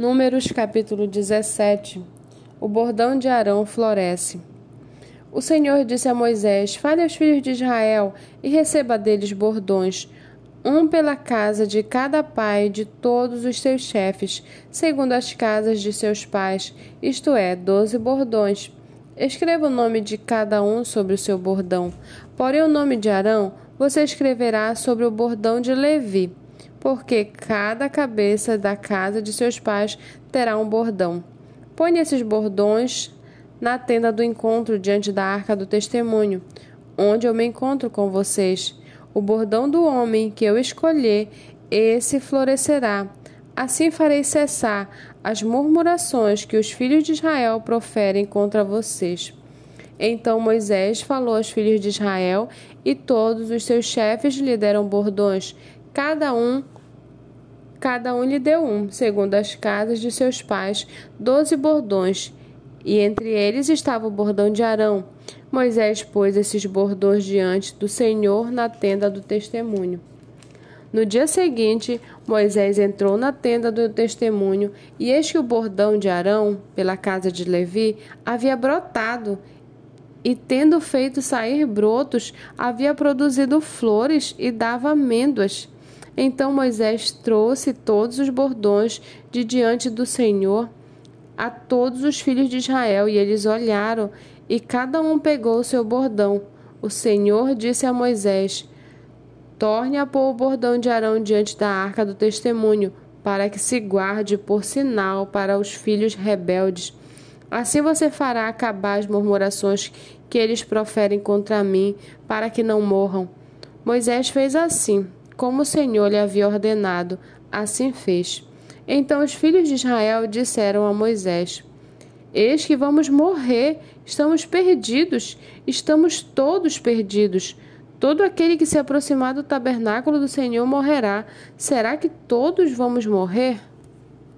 Números capítulo 17 O bordão de Arão floresce. O Senhor disse a Moisés: Fale aos filhos de Israel e receba deles bordões, um pela casa de cada pai de todos os seus chefes, segundo as casas de seus pais, isto é, doze bordões. Escreva o nome de cada um sobre o seu bordão. Porém, o nome de Arão você escreverá sobre o bordão de Levi porque cada cabeça da casa de seus pais terá um bordão. Ponha esses bordões na tenda do encontro diante da arca do testemunho, onde eu me encontro com vocês. O bordão do homem que eu escolher, esse florescerá. Assim farei cessar as murmurações que os filhos de Israel proferem contra vocês. Então Moisés falou aos filhos de Israel, e todos os seus chefes lhe deram bordões, cada um cada um lhe deu um, segundo as casas de seus pais, doze bordões, e entre eles estava o bordão de Arão. Moisés pôs esses bordões diante do Senhor na tenda do testemunho. No dia seguinte, Moisés entrou na tenda do testemunho, e eis que o bordão de Arão, pela casa de Levi, havia brotado, e tendo feito sair brotos, havia produzido flores e dava amêndoas. Então Moisés trouxe todos os bordões de diante do Senhor a todos os filhos de Israel, e eles olharam, e cada um pegou o seu bordão. O Senhor disse a Moisés: Torne a pôr o bordão de Arão diante da arca do testemunho, para que se guarde por sinal para os filhos rebeldes. Assim você fará acabar as murmurações que eles proferem contra mim, para que não morram. Moisés fez assim como o Senhor lhe havia ordenado, assim fez. Então os filhos de Israel disseram a Moisés: Eis que vamos morrer, estamos perdidos, estamos todos perdidos. Todo aquele que se aproximar do tabernáculo do Senhor morrerá. Será que todos vamos morrer?